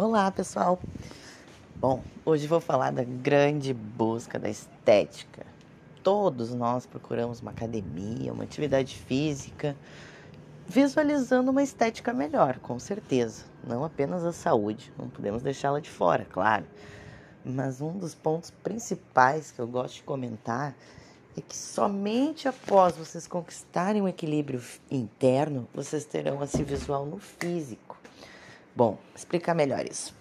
Olá, pessoal. Bom, hoje vou falar da grande busca da estética. Todos nós procuramos uma academia, uma atividade física, visualizando uma estética melhor, com certeza. Não apenas a saúde, não podemos deixá-la de fora, claro. Mas um dos pontos principais que eu gosto de comentar é que somente após vocês conquistarem um equilíbrio interno, vocês terão esse visual no físico. Bom, explicar melhor isso.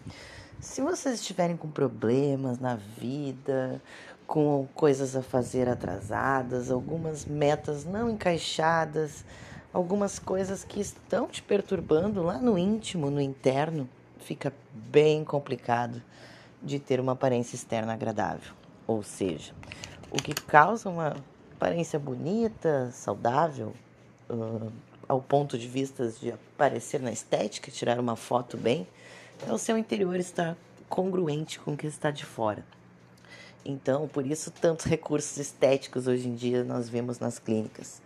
Se vocês estiverem com problemas na vida, com coisas a fazer atrasadas, algumas metas não encaixadas, algumas coisas que estão te perturbando lá no íntimo, no interno, fica bem complicado de ter uma aparência externa agradável. Ou seja, o que causa uma aparência bonita, saudável, ao ponto de vista de aparecer na estética, tirar uma foto bem, é o seu interior estar congruente com o que está de fora. Então, por isso, tantos recursos estéticos hoje em dia nós vemos nas clínicas.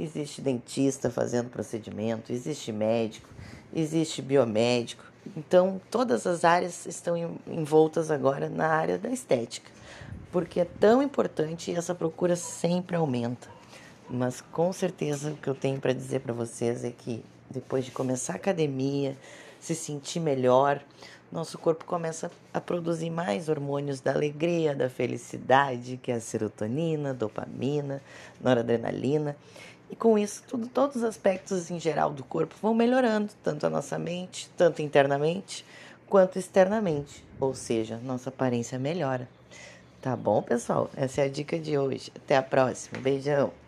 Existe dentista fazendo procedimento, existe médico, existe biomédico. Então, todas as áreas estão envoltas agora na área da estética, porque é tão importante e essa procura sempre aumenta. Mas com certeza o que eu tenho para dizer para vocês é que depois de começar a academia, se sentir melhor, nosso corpo começa a produzir mais hormônios da alegria, da felicidade, que é a serotonina, dopamina, noradrenalina. E com isso, tudo, todos os aspectos em geral do corpo vão melhorando, tanto a nossa mente, tanto internamente, quanto externamente. Ou seja, nossa aparência melhora. Tá bom, pessoal? Essa é a dica de hoje. Até a próxima. Beijão.